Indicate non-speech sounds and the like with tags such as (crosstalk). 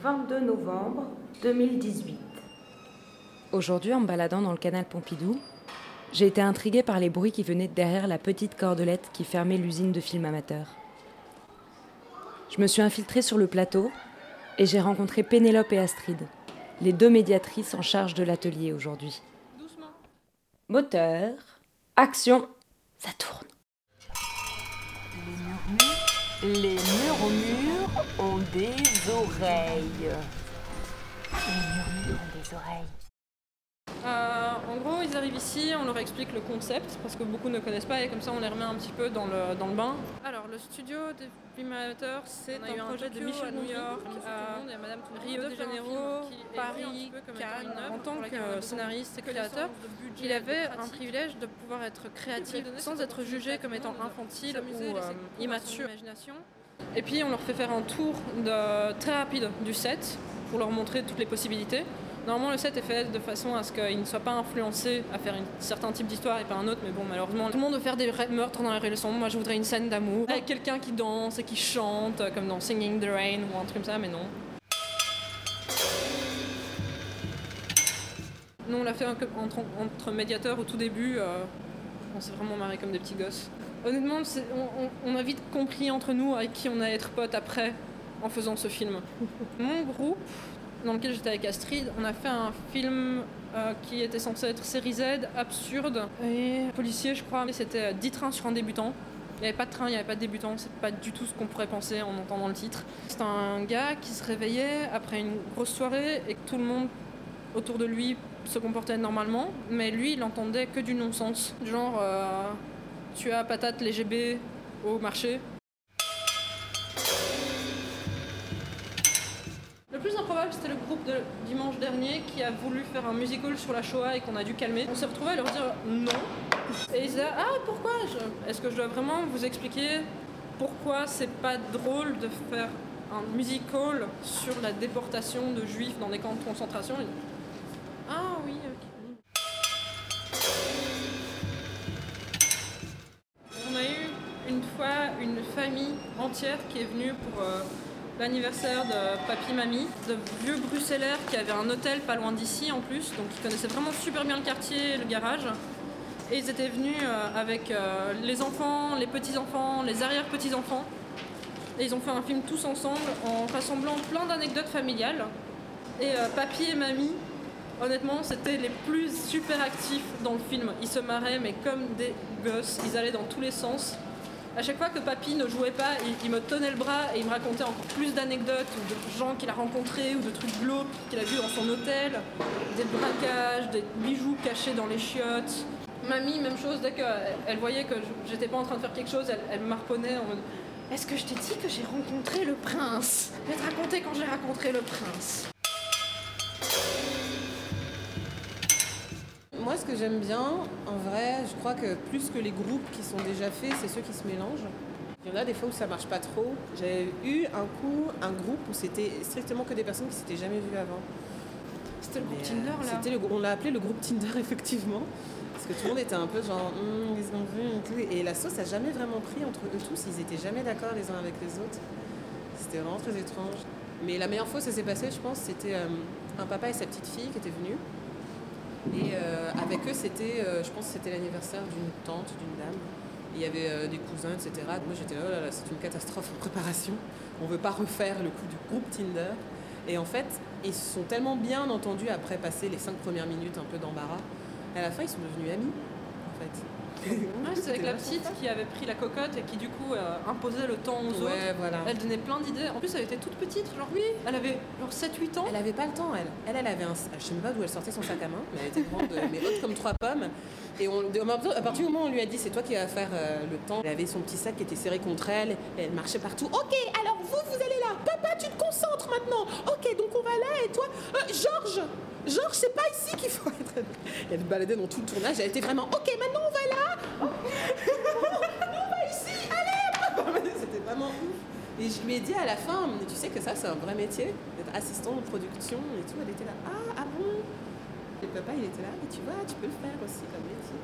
22 novembre 2018. Aujourd'hui, en me baladant dans le canal Pompidou, j'ai été intriguée par les bruits qui venaient derrière la petite cordelette qui fermait l'usine de film amateur. Je me suis infiltrée sur le plateau et j'ai rencontré Pénélope et Astrid, les deux médiatrices en charge de l'atelier aujourd'hui. Moteur, action, ça tourne. Les murs au mur ont des oreilles. Des oreilles. Euh, en gros, ils arrivent ici, on leur explique le concept parce que beaucoup ne connaissent pas et comme ça on les remet un petit peu dans le, dans le bain. Alors, le studio des filmateurs, c'est un, projet de Michel New York à Rio de Janeiro, Paris, Cannes. En tant que scénariste et créateur, il avait un privilège de pouvoir être créatif sans être jugé comme étant infantile ou euh, immature. Et puis on leur fait faire un tour très rapide du set pour leur montrer toutes les possibilités. Normalement, le set est fait de façon à ce qu'il ne soit pas influencé à faire un certain type d'histoire et pas un autre, mais bon, malheureusement, tout le monde veut faire des meurtres dans les leçons. Moi, je voudrais une scène d'amour avec quelqu'un qui danse et qui chante, comme dans Singing the Rain ou un truc comme ça, mais non. Nous, on l'a fait entre, entre, médiateurs au tout début. Euh, on s'est vraiment marré comme des petits gosses. Honnêtement, on, on, a vite compris entre nous avec qui on allait être potes après en faisant ce film. (laughs) Mon groupe, dans lequel j'étais avec Astrid, on a fait un film euh, qui était censé être série Z, absurde, et policier, je crois. C'était 10 trains sur un débutant. Il n'y avait pas de train, il n'y avait pas de débutant, c'est pas du tout ce qu'on pourrait penser en entendant le titre. C'est un gars qui se réveillait après une grosse soirée et que tout le monde autour de lui se comportait normalement, mais lui il entendait que du non-sens. Genre, euh, tu as patate les GB au marché, c'était le groupe de dimanche dernier qui a voulu faire un musical sur la Shoah et qu'on a dû calmer. On s'est retrouvé à leur dire non. Et ils disaient Ah, pourquoi Est-ce que je dois vraiment vous expliquer pourquoi c'est pas drôle de faire un musical sur la déportation de juifs dans des camps de concentration? Entière qui est venue pour. Euh, l'anniversaire de papy mamie, de vieux bruxellaires qui avaient un hôtel pas loin d'ici en plus, donc ils connaissaient vraiment super bien le quartier, le garage. Et ils étaient venus euh, avec euh, les enfants, les petits-enfants, les arrière-petits-enfants. Et ils ont fait un film tous ensemble en rassemblant plein d'anecdotes familiales. Et papy et mamie, honnêtement, c'était les plus super actifs dans le film. Ils se marraient, mais comme des gosses. Ils allaient dans tous les sens à chaque fois que papy ne jouait pas, il, me tenait le bras et il me racontait encore plus d'anecdotes de gens qu'il a rencontrés ou de trucs glauques qu'il a vus dans son hôtel, des braquages, des bijoux cachés dans les chiottes. Mamie, même chose, dès qu'elle voyait que j'étais pas en train de faire quelque chose, elle, elle m'arponnait en mode Est-ce que je t'ai dit que j'ai rencontré le prince? Je vais te raconter quand j'ai rencontré le prince. Ce que j'aime bien, en vrai, je crois que plus que les groupes qui sont déjà faits, c'est ceux qui se mélangent. Il y en a des fois où ça marche pas trop. J'ai eu un coup un groupe où c'était strictement que des personnes qui s'étaient jamais vues avant. C'était le groupe Tinder là c'était le, On l'a appelé le groupe Tinder (laughs) effectivement. Parce que tout le monde était un peu genre, hum, ils ont vu. Et la sauce a jamais vraiment pris entre eux tous. Ils étaient jamais d'accord les uns avec les autres. C'était vraiment très étrange. Mais la meilleure fois où ça s'est passé, je pense, c'était euh, un papa et sa petite fille qui étaient venus. Et euh, avec eux, c'était, euh, je pense que c'était l'anniversaire d'une tante, d'une dame. il y avait euh, des cousins, etc. Moi, j'étais là, oh là, là c'est une catastrophe en préparation. On ne veut pas refaire le coup du groupe Tinder. Et en fait, ils se sont tellement bien entendus après passer les cinq premières minutes un peu d'embarras. À la fin, ils sont devenus amis, en fait. C'est avec la petite qui avait pris la cocotte et qui du coup euh, imposait le temps aux autres. Elle donnait plein d'idées. En plus, elle était toute petite, genre oui, elle avait genre 7-8 ans. Elle avait pas le temps, elle. Elle, elle avait un. Je sais même pas d'où elle sortait son sac à main, mais elle était grande, mais haute comme trois pommes. Et on, à partir du moment où on lui a dit c'est toi qui vas faire euh, le temps, elle avait son petit sac qui était serré contre elle, et elle marchait partout. Ok, alors vous, vous allez là. Papa, tu te concentres maintenant. Ok, donc on va là, et toi, euh, Georges, Georges, c'est pas ici qu'il faut être. Elle baladait dans tout le tournage, elle était vraiment ok, maintenant on va là. on va ici, allez C'était Et je lui ai dit à la fin, tu sais que ça, c'est un vrai métier, d'être assistant de production et tout. Elle était là, ah, ah bon? Et papa, il était là, et tu vois, tu peux le faire aussi comme métier.